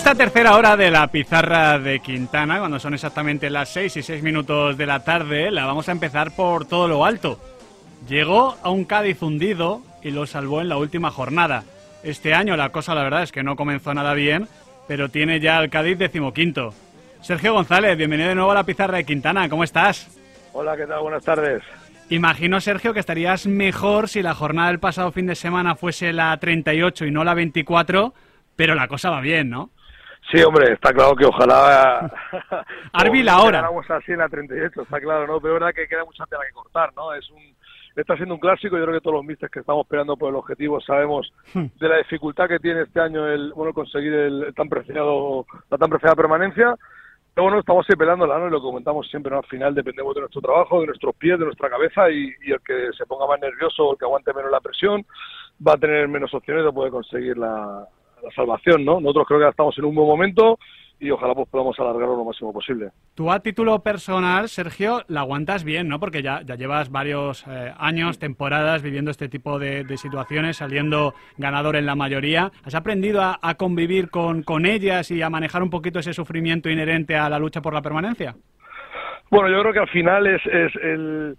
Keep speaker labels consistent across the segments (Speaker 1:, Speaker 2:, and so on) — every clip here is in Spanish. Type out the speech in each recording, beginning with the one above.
Speaker 1: esta tercera hora de la pizarra de Quintana, cuando son exactamente las 6 y 6 minutos de la tarde, la vamos a empezar por todo lo alto. Llegó a un Cádiz hundido y lo salvó en la última jornada. Este año la cosa la verdad es que no comenzó nada bien, pero tiene ya el Cádiz decimoquinto. Sergio González, bienvenido de nuevo a la pizarra de Quintana, ¿cómo estás?
Speaker 2: Hola, ¿qué tal? Buenas tardes.
Speaker 1: Imagino, Sergio, que estarías mejor si la jornada del pasado fin de semana fuese la 38 y no la 24, pero la cosa va bien, ¿no?
Speaker 2: Sí, hombre, está claro que ojalá...
Speaker 1: Arbil ahora.
Speaker 2: Así en la 38, está claro, ¿no? Pero es verdad que queda mucha tela que cortar, ¿no? Es un, está siendo un clásico, yo creo que todos los misters que estamos esperando por el objetivo sabemos
Speaker 1: Hmm.
Speaker 2: de la dificultad que tiene este año el bueno conseguir el tan preciado, la tan preciada permanencia. Pero bueno, estamos ahí pelándola, ¿no? Y lo comentamos siempre, ¿no? Al final dependemos de nuestro trabajo, de nuestros pies, de nuestra cabeza y, y el que se ponga más nervioso o el que aguante menos la presión va a tener menos opciones de poder conseguir la, la salvación, ¿no? Nosotros creo que ya estamos en un buen momento y ojalá pues podamos alargarlo lo máximo posible.
Speaker 1: Tú a título personal, Sergio, la aguantas bien, ¿no? Porque ya, ya llevas varios eh, años, temporadas viviendo este tipo de, de situaciones, saliendo ganador en la mayoría. ¿Has aprendido a, a convivir con, con ellas y a manejar un poquito ese sufrimiento inherente a la lucha por la permanencia?
Speaker 2: Bueno, yo creo que al final es, es el,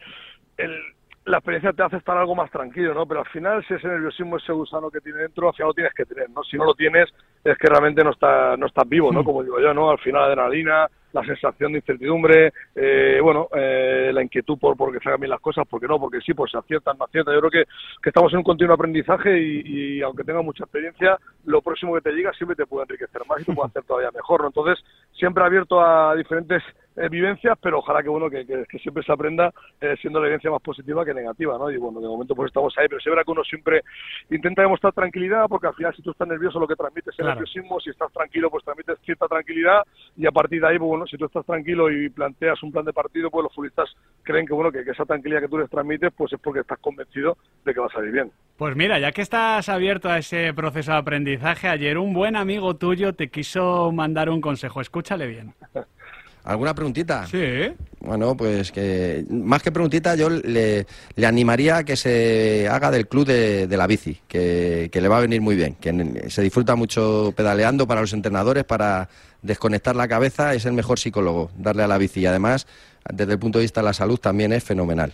Speaker 2: el- la experiencia te hace estar algo más tranquilo, ¿no? Pero al final, si ese nerviosismo, ese gusano que tiene dentro, al final lo tienes que tener, ¿no? Si no lo tienes, es que realmente no, está, no estás vivo, ¿no? Como digo yo, ¿no? Al final, la adrenalina, la sensación de incertidumbre, eh, bueno, eh, la inquietud por porque se hagan bien las cosas, porque no, porque sí, pues se aciertan, no aciertan. Yo creo que, que estamos en un continuo aprendizaje y, y aunque tengas mucha experiencia, lo próximo que te llega siempre te puede enriquecer más y te puede hacer todavía mejor, ¿no? Entonces, siempre abierto a diferentes eh, vivencias, pero ojalá que bueno que, que- que siempre se aprenda eh, siendo la evidencia más positiva que negativa, ¿no? Y bueno, de momento pues estamos ahí, pero se verá que uno siempre intenta demostrar tranquilidad, porque al final si tú estás nervioso lo que transmites es
Speaker 1: Claro.
Speaker 2: nerviosismo, si estás tranquilo pues transmites cierta tranquilidad y a partir de ahí, pues bueno, si tú estás tranquilo y planteas un plan de partido, pues los futbolistas creen que bueno que, que esa tranquilidad que tú les transmites pues es porque estás convencido de que va a salir bien.
Speaker 1: Pues mira, ya que estás abierto a ese proceso de aprendizaje, ayer un buen amigo tuyo te quiso mandar un consejo. Escúchale bien.
Speaker 3: ¿Alguna preguntita?
Speaker 1: Sí.
Speaker 3: Bueno, pues que más que preguntita, yo le, le animaría a que se haga del club de, de la bici, que, que le va a venir muy bien, que se disfruta mucho pedaleando para los entrenadores, para desconectar la cabeza, es el mejor psicólogo, darle a la bici. Y además, desde el punto de vista de la salud, también es fenomenal.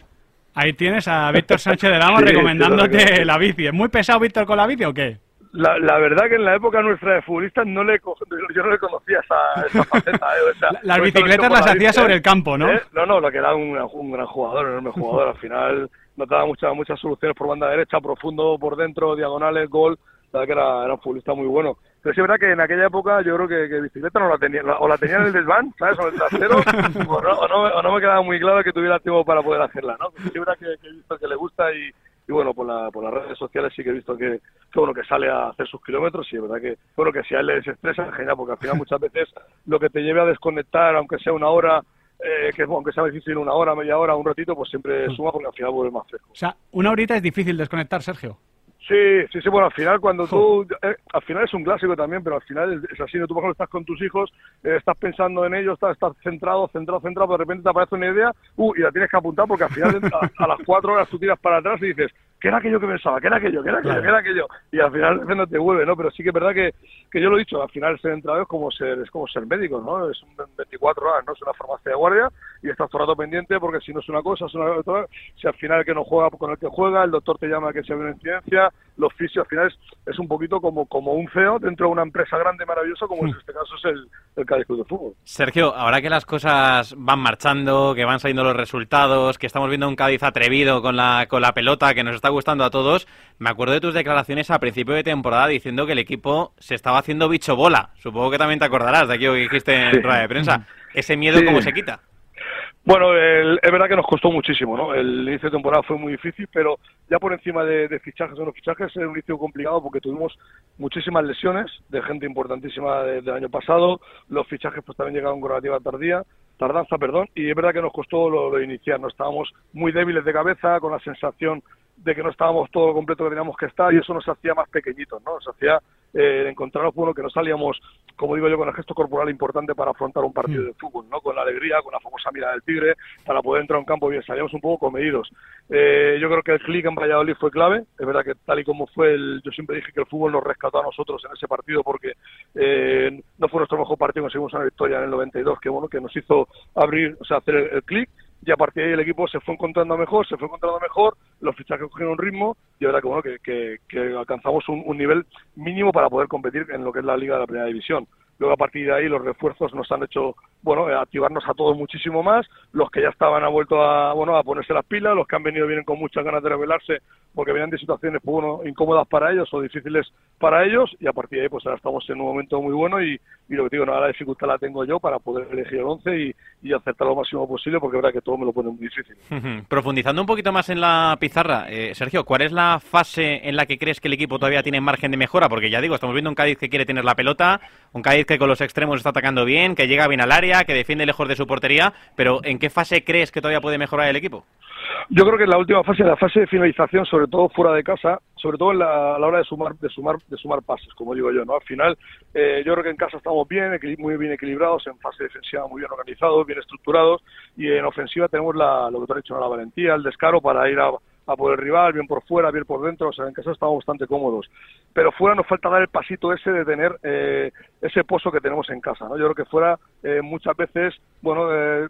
Speaker 1: Ahí tienes a Víctor Sánchez de Lamos
Speaker 2: Sí,
Speaker 1: recomendándote
Speaker 2: sí,
Speaker 1: la bici. ¿Es muy pesado Víctor con la bici o qué?
Speaker 2: La, la verdad que en la época nuestra de futbolistas no le yo no le conocía esa, esa faceta. ¿eh? O sea,
Speaker 1: La- las
Speaker 2: fue
Speaker 1: bicicletas las
Speaker 2: la
Speaker 1: hacía sobre
Speaker 2: ¿eh?
Speaker 1: el campo, ¿no?
Speaker 2: ¿Eh? No, no, lo que era un, un gran jugador, un enorme jugador. Al final nos daba muchas muchas soluciones por banda derecha, profundo por dentro, diagonales, gol. La verdad que era, era un futbolista muy bueno. Pero sí es verdad que en aquella época yo creo que, que bicicleta no la tenía, la- o la tenía en el desván, ¿sabes? O en el trasero, o no, o no, o no me quedaba muy claro que tuviera tiempo para poder hacerla, ¿no? Pero sí es verdad que, que he visto que le gusta y, y bueno, por, la, por las redes sociales sí que he visto que, que, bueno, que sale a hacer sus kilómetros y es verdad que, bueno, que si a él le desestresa, genial, porque al final muchas veces lo que te lleve a desconectar, aunque sea una hora, eh, que aunque sea difícil una hora, media hora, un ratito, pues siempre suma porque al final vuelve más fresco.
Speaker 1: O sea, una horita es difícil desconectar, Sergio.
Speaker 2: Sí, sí, sí, bueno, al final cuando tú, eh, al final es un clásico también, pero al final es, es así, ¿no? tú por ejemplo estás con tus hijos, eh, estás pensando en ellos, estás, estás centrado, centrado, centrado, pero de repente te aparece una idea, uh, y la tienes que apuntar porque al final a, a las cuatro horas tú tiras para atrás y dices, ¿qué era aquello que pensaba? ¿Qué era aquello? ¿Qué era aquello?
Speaker 1: Claro.
Speaker 2: ¿Qué era aquello? Y al final no te vuelve, ¿no? Pero sí que es verdad que, que yo lo he dicho, al final ser entrenador es como ser, es como ser médico, ¿no? Es un 24 horas, ¿no? Es una farmacia de guardia y estás todo el rato pendiente porque si no es una cosa, es una otra, si al final el que no juega con el que juega, el doctor te llama que se ve una incidencia, los fisios al final es, es un poquito como, como un CEO dentro de una empresa grande y maravillosa como en este caso es el, el Cádiz Club de Fútbol.
Speaker 4: Sergio, ahora que las cosas van marchando, que van saliendo los resultados, que estamos viendo un Cádiz atrevido con la, con la pelota, que nos está gustando a todos, me acuerdo de tus declaraciones a principio de temporada diciendo que el equipo se estaba haciendo bicho bola. Supongo que también te acordarás de aquello que dijiste en
Speaker 2: Sí.
Speaker 4: rueda de prensa. Ese miedo,
Speaker 2: Sí.
Speaker 4: ¿cómo se quita?
Speaker 2: Bueno, el- es verdad que nos costó muchísimo, ¿no? El inicio de temporada fue muy difícil, pero ya por encima de, fichajes o no fichajes, es un inicio complicado porque tuvimos muchísimas lesiones de gente importantísima de- del año pasado. Los fichajes pues también llegaron con relativa tardía, tardanza, perdón, y es verdad que nos costó lo, lo iniciar, ¿no? Estábamos muy débiles de cabeza, con la sensación de que no estábamos todo completo que teníamos que estar y eso nos hacía más pequeñitos, ¿no? Nos hacía eh, encontrarnos, bueno, que no salíamos, como digo yo, con el gesto corporal importante para afrontar un partido de fútbol, ¿no? Con la alegría, con la famosa mirada del tigre, para poder entrar a un campo bien, salíamos un poco comedidos. Eh, yo creo que el clic en Valladolid fue clave, es verdad que tal y como fue, el, yo siempre dije que el fútbol nos rescató a nosotros en ese partido porque eh, no fue nuestro mejor partido, conseguimos una victoria en el 92, que bueno, que nos hizo abrir, o sea, hacer el clic y a partir de ahí el equipo se fue encontrando mejor, se fue encontrando mejor, los fichajes cogieron un ritmo y ahora que, bueno, que, que, alcanzamos un, un, nivel mínimo para poder competir en lo que es la Liga de la Primera División. Luego a partir de ahí los refuerzos nos han hecho bueno activarnos a todos muchísimo más. Los que ya estaban han vuelto a bueno a ponerse las pilas. Los que han venido vienen con muchas ganas de revelarse porque venían de situaciones pues, bueno, incómodas para ellos o difíciles para ellos. Y a partir de ahí pues ahora estamos en un momento muy bueno y, y lo que digo, no, la dificultad la tengo yo para poder elegir el 11 y, y acertar lo máximo posible porque es verdad que todo me lo pone muy difícil.
Speaker 4: Profundizando un poquito más en la pizarra, eh, Sergio, ¿cuál es la fase en la que crees que el equipo todavía tiene margen de mejora? Porque ya digo, estamos viendo un Cádiz que quiere tener la pelota, un Cádiz que con los extremos está atacando bien, que llega bien al área, que defiende lejos de su portería, pero ¿en qué fase crees que todavía puede mejorar el equipo?
Speaker 2: Yo creo que en la última fase, la fase de finalización, sobre todo fuera de casa, sobre todo la, a la hora de sumar, de sumar, de sumar pases, como digo yo, ¿no? Al final, eh, yo creo que en casa estamos bien, muy bien equilibrados, en fase defensiva muy bien organizados, bien estructurados, y en ofensiva tenemos la, lo que tú has dicho, ¿no? la valentía, el descaro para ir a, a por el rival, bien por fuera, bien por dentro, o sea, en casa estamos bastante cómodos. Pero fuera nos falta dar el pasito ese de tener eh, ese pozo que tenemos en casa, ¿no? Yo creo que fuera eh, muchas veces, bueno, eh,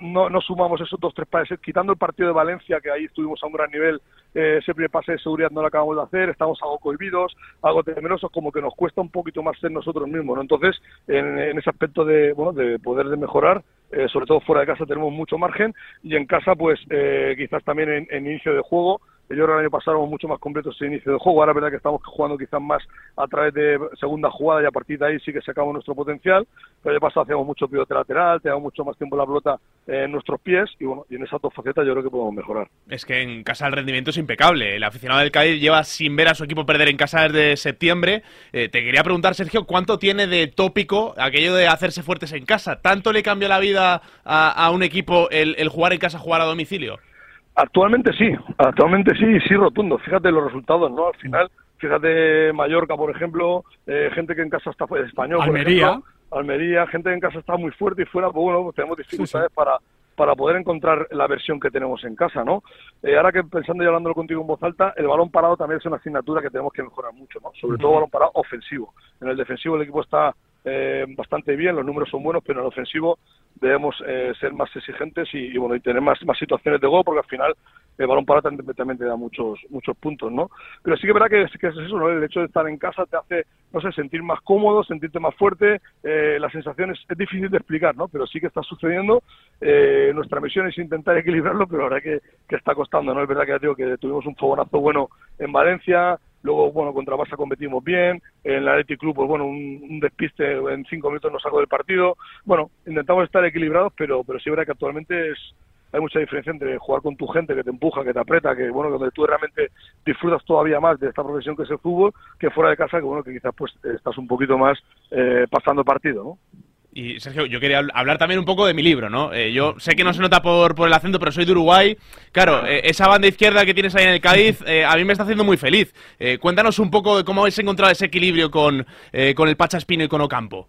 Speaker 2: no, no sumamos esos dos, tres pases, quitando el partido de Valencia, que ahí estuvimos a un gran nivel, eh, ese primer pase de seguridad no lo acabamos de hacer, estamos algo cohibidos, algo temerosos, como que nos cuesta un poquito más ser nosotros mismos, ¿no? Entonces, en, en ese aspecto de, bueno, de poder de mejorar, eh, sobre todo fuera de casa tenemos mucho margen, y en casa, pues, eh, quizás también en, en inicio de juego, yo creo que el año pasado mucho más completos ese inicio de juego. Ahora es verdad que estamos jugando quizás más a través de segunda jugada y a partir de ahí sí que sacamos nuestro potencial. Pero el año pasado hacíamos mucho pivote lateral, teníamos mucho más tiempo la pelota en nuestros pies y bueno, y en esas dos facetas yo creo que podemos mejorar.
Speaker 5: Es que en casa el rendimiento es impecable. El aficionado del Cádiz lleva sin ver a su equipo perder en casa desde septiembre. Eh, te quería preguntar, Sergio, ¿cuánto tiene de tópico aquello de hacerse fuertes en casa? ¿Tanto le cambia la vida a, un equipo el jugar en casa, jugar a domicilio?
Speaker 2: Actualmente sí, actualmente sí, sí rotundo. Fíjate los resultados, ¿no? Al final, fíjate Mallorca, por ejemplo, eh, gente que en casa está español,
Speaker 1: Almería.
Speaker 2: Por ejemplo, Almería, gente que en casa está muy fuerte y fuera, pues bueno, pues tenemos dificultades sí, sí. para para poder encontrar la versión que tenemos en casa, ¿no? Eh, ahora que pensando y hablándolo contigo en voz alta, el balón parado también es una asignatura que tenemos que mejorar mucho, ¿no? Sobre uh -huh. todo balón parado ofensivo. En el defensivo el equipo está eh, bastante bien, los números son buenos, pero en el ofensivo debemos eh, ser más exigentes y, bueno y tener más, más situaciones de gol porque al final el balón para también, también te da muchos muchos puntos, ¿no? Pero sí que es verdad que, que es eso, ¿no? El hecho de estar en casa te hace, no sé, sentir más cómodo, sentirte más fuerte, eh, la sensación es, es, difícil de explicar, ¿no? Pero sí que está sucediendo, eh, nuestra misión es intentar equilibrarlo, pero la verdad que, que está costando, ¿no? Es verdad que ya digo que tuvimos un fogonazo bueno en Valencia, Luego, bueno, contra Barça competimos bien. En la Athletic Club, pues bueno, un, despiste en cinco minutos nos sacó del partido. Bueno, intentamos estar equilibrados, pero, pero sí es verdad que actualmente es, hay mucha diferencia entre jugar con tu gente que te empuja, que te aprieta, que bueno, donde tú realmente disfrutas todavía más de esta profesión que es el fútbol, que fuera de casa, que bueno, que quizás pues estás un poquito más eh, pasando partido, ¿no?
Speaker 5: Y Sergio, yo quería hablar también un poco de mi libro, ¿no? Eh, yo sé que no se nota por, por el acento, pero soy de Uruguay. Claro, eh, esa banda izquierda que tienes ahí en el Cádiz, eh, a mí me está haciendo muy feliz. Cuéntanos un poco de cómo habéis encontrado ese equilibrio con, con el Pacha Espino y con Ocampo.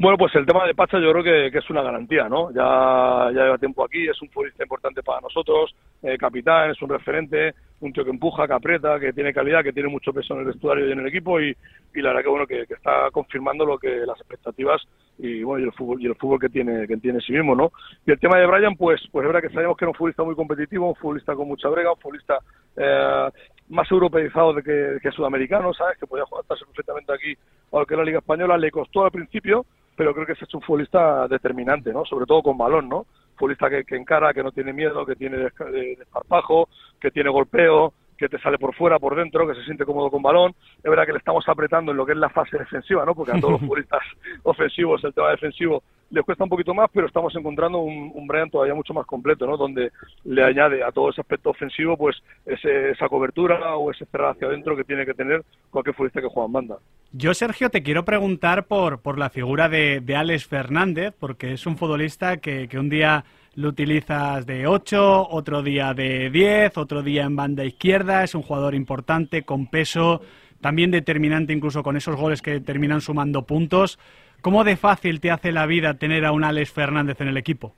Speaker 2: Bueno, pues el tema de Pacha yo creo que, es una garantía, ¿no? Ya, ya lleva tiempo aquí, es un futbolista importante para nosotros, eh, capitán, es un referente, un tío que empuja, que aprieta, que tiene calidad, que tiene mucho peso en el vestuario y en el equipo y, la verdad que bueno que, que, está confirmando lo que las expectativas y bueno y el fútbol y el fútbol que tiene que tiene sí mismo, ¿no? Y el tema de Brian, pues pues es verdad que sabemos que era un futbolista muy competitivo, un futbolista con mucha brega, un futbolista eh, más europeizado de que, que sudamericano, ¿sabes? Que podía jugar perfectamente aquí o que la Liga Española le costó al principio pero creo que es un futbolista determinante, ¿no? Sobre todo con balón, ¿no? Futbolista que, que encara, que no tiene miedo, que tiene desparpajo, que tiene golpeo, que te sale por fuera, por dentro, que se siente cómodo con balón. Es verdad que le estamos apretando en lo que es la fase defensiva, ¿no? Porque a todos los futbolistas ofensivos el tema defensivo les cuesta un poquito más, pero estamos encontrando un, un Brian todavía mucho más completo, ¿no? Donde le añade a todo ese aspecto ofensivo, pues ese, esa cobertura o ese cerrar hacia adentro que tiene que tener cualquier futbolista que juega en banda.
Speaker 1: Yo, Sergio, te quiero preguntar por, por la figura de, de Alex Fernández, porque es un futbolista que, que un día lo utilizas de 8, otro día de 10, otro día en banda izquierda, es un jugador importante, con peso, también determinante incluso con esos goles que terminan sumando puntos. ¿Cómo de fácil te hace la vida tener a un Alex Fernández en el equipo?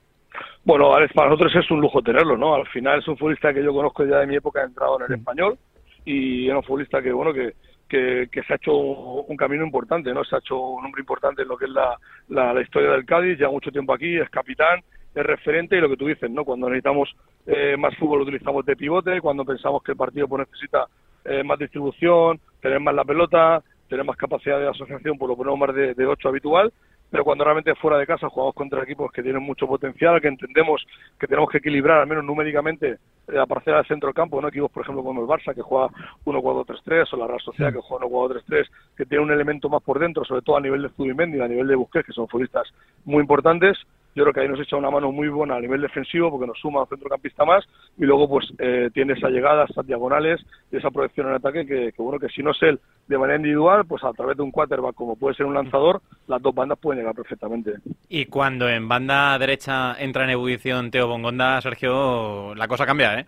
Speaker 2: Bueno, Alex, para nosotros es un lujo tenerlo, ¿no? Al final es un futbolista que yo conozco ya de mi época, ha entrado en el español y es un futbolista que, bueno, que, que, se ha hecho un, camino importante, ¿no? Se ha hecho un hombre importante en lo que es la, la, historia del Cádiz, lleva mucho tiempo aquí, es capitán, es referente y lo que tú dices, ¿no? Cuando necesitamos eh, más fútbol lo utilizamos de pivote, cuando pensamos que el partido pues, necesita eh, más distribución, tener más la pelota, tener más capacidad de asociación, pues lo ponemos más de, de 8 habitual pero cuando realmente fuera de casa jugamos contra equipos que tienen mucho potencial, que entendemos que tenemos que equilibrar, al menos numéricamente, la parcela del centro del campo, ¿no? equipos, por ejemplo, como el Barça, que juega 1-4-3-3, o la Real Sociedad, que juega 1-4-3-3, que tiene un elemento más por dentro, sobre todo a nivel de Zubimendi y a nivel de Busquets, que son futbolistas muy importantes, yo creo que ahí nos echa una mano muy buena a nivel defensivo porque nos suma un centrocampista más y luego pues eh, tiene esa llegada, esas diagonales y esa proyección en ataque que, bueno que si no es él de manera individual pues a través de un quarterback como puede ser un lanzador las dos bandas pueden llegar perfectamente.
Speaker 4: Y cuando en banda derecha entra en ebullición Teo Bongonda, Sergio, la cosa cambia, ¿eh?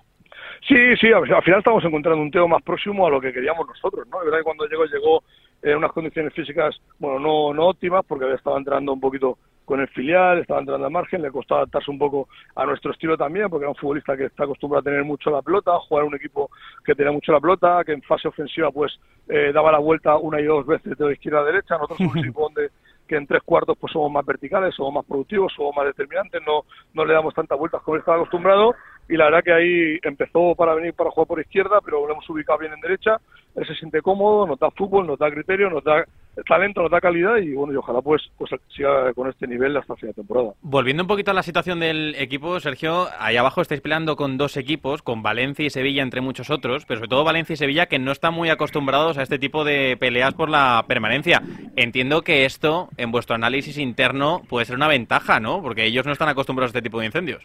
Speaker 2: Sí, sí, al final estamos encontrando un Teo más próximo a lo que queríamos nosotros, ¿no? Es verdad que cuando llegó, llegó en unas condiciones físicas, bueno, no, no óptimas, porque había estado entrando un poquito con el filial, estaba entrando al margen, le costó adaptarse un poco a nuestro estilo también, porque era un futbolista que está acostumbrado a tener mucho la pelota, a jugar un equipo que tenía mucho la pelota, que en fase ofensiva pues eh, daba la vuelta una y dos veces de izquierda a derecha, nosotros somos un equipo donde que en tres cuartos pues somos más verticales, somos más productivos, somos más determinantes, no, no le damos tantas vueltas como estaba acostumbrado y la verdad que ahí empezó para venir para jugar por izquierda, pero lo hemos ubicado bien en derecha, él se siente cómodo, nos da fútbol, nos da criterio, nos da talento, nos da calidad y bueno, y ojalá pues, pues siga con este nivel hasta fin de temporada.
Speaker 4: Volviendo un poquito a la situación del equipo, Sergio, ahí abajo estáis peleando con dos equipos, con Valencia y Sevilla entre muchos otros, pero sobre todo Valencia y Sevilla que no están muy acostumbrados a este tipo de peleas por la permanencia. Entiendo que esto, en vuestro análisis interno, puede ser una ventaja, ¿no? Porque ellos no están acostumbrados a este tipo de incendios.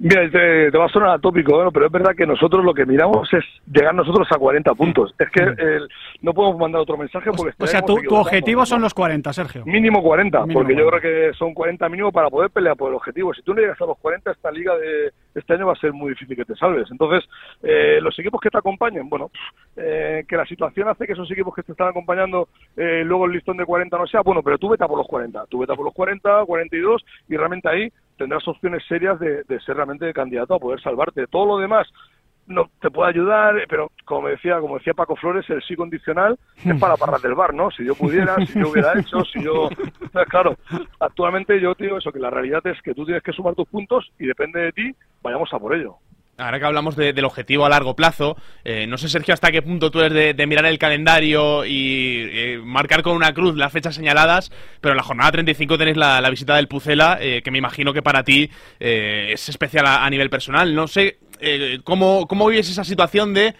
Speaker 2: Mira, te, va a sonar atópico, pero es verdad que nosotros lo que miramos es llegar nosotros a 40 puntos. Es que no podemos mandar otro mensaje porque...
Speaker 1: O sea, tu, objetivo son los 40, Sergio.
Speaker 2: Mínimo 40, porque yo creo que son 40 mínimo para poder pelear por el objetivo. Si tú no llegas a los 40, esta liga de este año va a ser muy difícil que te salves. Entonces, eh, los equipos que te acompañen, bueno, eh, que la situación hace que esos equipos que te están acompañando eh, luego el listón de 40 no sea, bueno, pero tú vete a por los 40, tú vete a por los 40, 42 y realmente ahí tendrás opciones serias de, ser realmente candidato a poder salvarte. Todo lo demás no te puede ayudar, pero como decía, como decía Paco Flores, el sí condicional es para parras del bar, ¿no? Si yo pudiera, si yo hubiera hecho, si yo... claro, actualmente yo te digo eso, que la realidad es que tú tienes que sumar tus puntos y depende de ti, vayamos a por ello.
Speaker 5: Ahora que hablamos del objetivo a largo plazo, eh, no sé, Sergio, hasta qué punto tú eres de, mirar el calendario y eh, marcar con una cruz las fechas señaladas, pero en la jornada 35 tenéis la, visita del Pucela, eh, que me imagino que para ti es especial a, nivel personal. No sé cómo, cómo vives esa situación de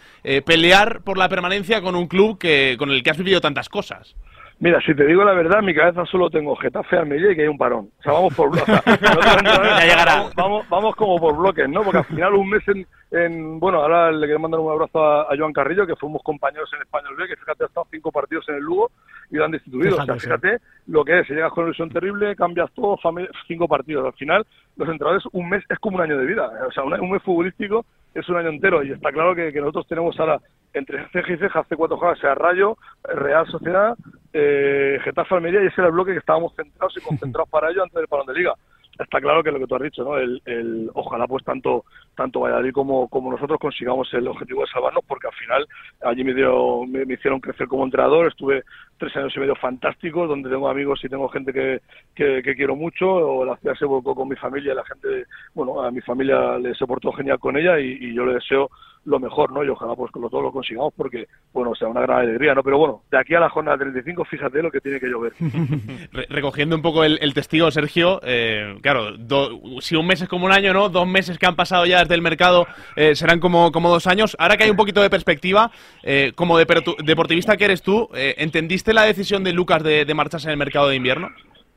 Speaker 5: pelear por la permanencia con un club que, con el que has vivido tantas cosas.
Speaker 2: Mira, si te digo la verdad, en mi cabeza solo tengo Getafe, Almería y que hay un parón. O sea, vamos por bloques. Vamos, vamos, como por bloques, ¿no? Porque al final un mes en, en bueno, ahora le quiero mandar un abrazo a, Joan Carrillo, que fuimos compañeros en Español B, que fíjate, ha estado cinco partidos en el Lugo y lo han destituido. o sea, fíjate lo que es, si llegas con una ilusión terrible, cambias todo, cinco partidos. Al final, los entrenadores, un mes es como un año de vida. O sea, un, mes futbolístico es un año entero y está claro que, nosotros tenemos ahora entre ceja y ceja, hace cuatro jornadas, sea Rayo, Real Sociedad, eh, Getafe Almería y ese era el bloque que estábamos centrados y concentrados para ello antes del parón de liga. Está claro que lo que tú has dicho, ¿no? El, el, ojalá pues tanto tanto Valladolid como, nosotros consigamos el objetivo de salvarnos, porque al final allí me, dio, me, hicieron crecer como entrenador, estuve tres años y medio fantásticos, donde tengo amigos y tengo gente que, que, quiero mucho, la ciudad se volcó con mi familia, la gente, bueno, a mi familia le se portó genial con ella y, yo le deseo lo mejor, ¿no? Y ojalá pues con lo, todo lo consigamos porque, bueno, sea una gran alegría, ¿no? Pero bueno, de aquí a la jornada 35, fíjate lo que tiene que llover.
Speaker 5: recogiendo un poco el, testigo, Sergio, eh, claro, si un mes es como un año, ¿no? Dos meses que han pasado ya desde el mercado eh, serán como, como dos años. Ahora que hay un poquito de perspectiva, eh, como deportivista que eres tú, ¿entendiste la decisión de Lucas de, de marcharse en el mercado de invierno?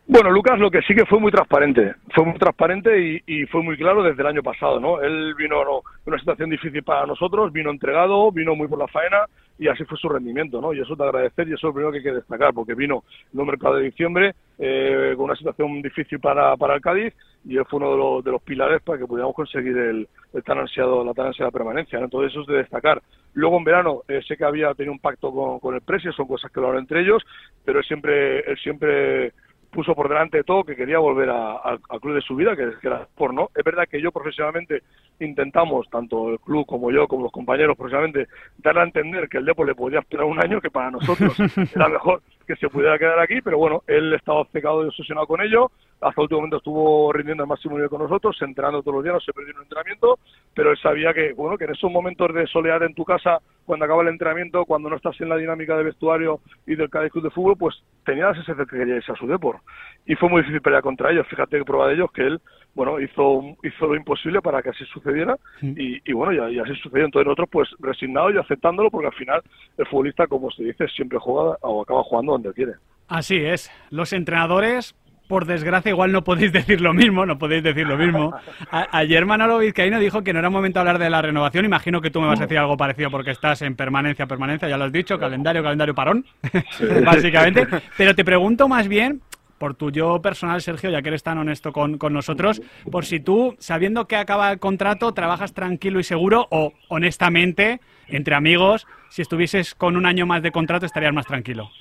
Speaker 2: Bueno, Lucas lo que sí que fue muy transparente, fue muy transparente y, fue muy claro desde el año pasado, ¿no? Él vino en una situación difícil para nosotros, vino entregado, vino muy por la faena y así fue su rendimiento, ¿no? Y eso te agradecer y eso es lo primero que hay que destacar, porque vino en un mercado de diciembre eh, con una situación difícil para, para el Cádiz y él fue uno de los, de los pilares para que pudiéramos conseguir el, tan ansiado, la tan ansiada permanencia. ¿no? Entonces eso es de destacar. Luego en verano eh, sé que había tenido un pacto con, con el Presi, son cosas que lo hablan entre ellos, pero él siempre, él siempre puso por delante de todo que quería volver al club de su vida, que, era por no. Es verdad que yo profesionalmente intentamos, tanto el club como yo, como los compañeros profesionalmente, darle a entender que el Depor le podía esperar un año, que para nosotros era mejor que se pudiera quedar aquí, pero bueno, él estaba obcecado y obsesionado con ello. Hasta el último momento estuvo rindiendo al máximo nivel con nosotros, entrenando todos los días, no se perdió un entrenamiento, pero él sabía que, bueno, que en esos momentos de soledad en tu casa, cuando acaba el entrenamiento, cuando no estás en la dinámica de vestuario y del Cádiz Club de Fútbol, pues tenía ese que quería irse a su Depor. Y fue muy difícil pelear contra ellos. Fíjate que prueba de ellos que él bueno, hizo, hizo lo imposible para que así sucediera y, bueno, y, así sucedió. Entonces nosotros pues resignados y aceptándolo porque al final el futbolista, como se dice, siempre juega o acaba jugando donde quiere.
Speaker 1: Así es. Los entrenadores, por desgracia, igual no podéis decir lo mismo, no podéis decir lo mismo. ayer Manolo Vizcaíno dijo que no era momento de hablar de la renovación. Imagino que tú me vas a decir algo parecido porque estás en permanencia, permanencia, ya lo has dicho, calendario, calendario parón, básicamente. Pero te pregunto más bien por tu yo personal, Sergio, ya que eres tan honesto con, nosotros, por si tú, sabiendo que acaba el contrato, trabajas tranquilo y seguro o, honestamente, entre amigos, si estuvieses con un año más de contrato, estarías más tranquilo.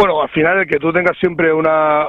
Speaker 2: Bueno, al final el que tú tengas siempre una,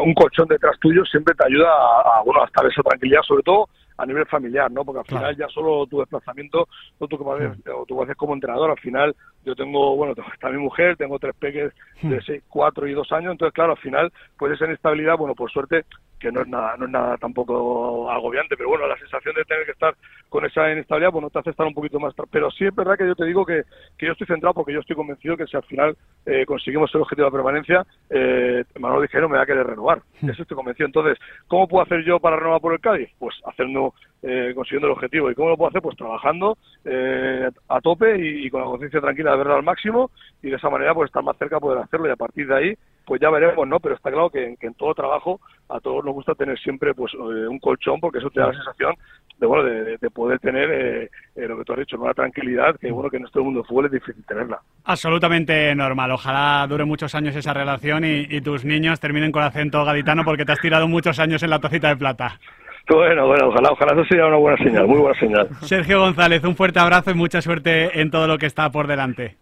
Speaker 2: un colchón detrás tuyo siempre te ayuda a, bueno, a estar esa tranquilidad, sobre todo a nivel familiar, ¿no? Porque al final ya solo tu desplazamiento, o tú, que haces, o tú haces como entrenador, al final yo tengo, bueno, está mi mujer, tengo tres peques de seis, cuatro y dos años, entonces claro, al final, pues esa inestabilidad, bueno, por suerte, que no es nada, no es nada tampoco agobiante, pero bueno, la sensación de tener que estar con esa inestabilidad, pues no te hace estar un poquito más, pero sí es verdad que yo te digo que, que yo estoy centrado porque yo estoy convencido que si al final eh, conseguimos el objetivo de permanencia, eh, Manuel no me va a querer renovar, eso estoy convencido. Entonces, ¿cómo puedo hacer yo para renovar por el Cádiz? Pues haciendo, eh, consiguiendo el objetivo. ¿Y cómo lo puedo hacer? Pues trabajando eh, a tope y, y con la conciencia tranquila de verlo al máximo y de esa manera pues estar más cerca poder hacerlo y a partir de ahí pues ya veremos, ¿no? Pero está claro que, en todo trabajo a todos nos gusta tener siempre pues eh, un colchón porque eso te da la sensación de bueno de, poder tener eh, eh, lo que tú has dicho, una tranquilidad que bueno que en este mundo de fútbol es difícil tenerla.
Speaker 1: Absolutamente normal. Ojalá dure muchos años esa relación y, y tus niños terminen con acento gaditano porque te has tirado muchos años en la tacita de plata.
Speaker 2: Bueno, bueno, ojalá, ojalá eso sea una buena señal, muy buena señal.
Speaker 1: Sergio González, un fuerte abrazo y mucha suerte en todo lo que está por delante.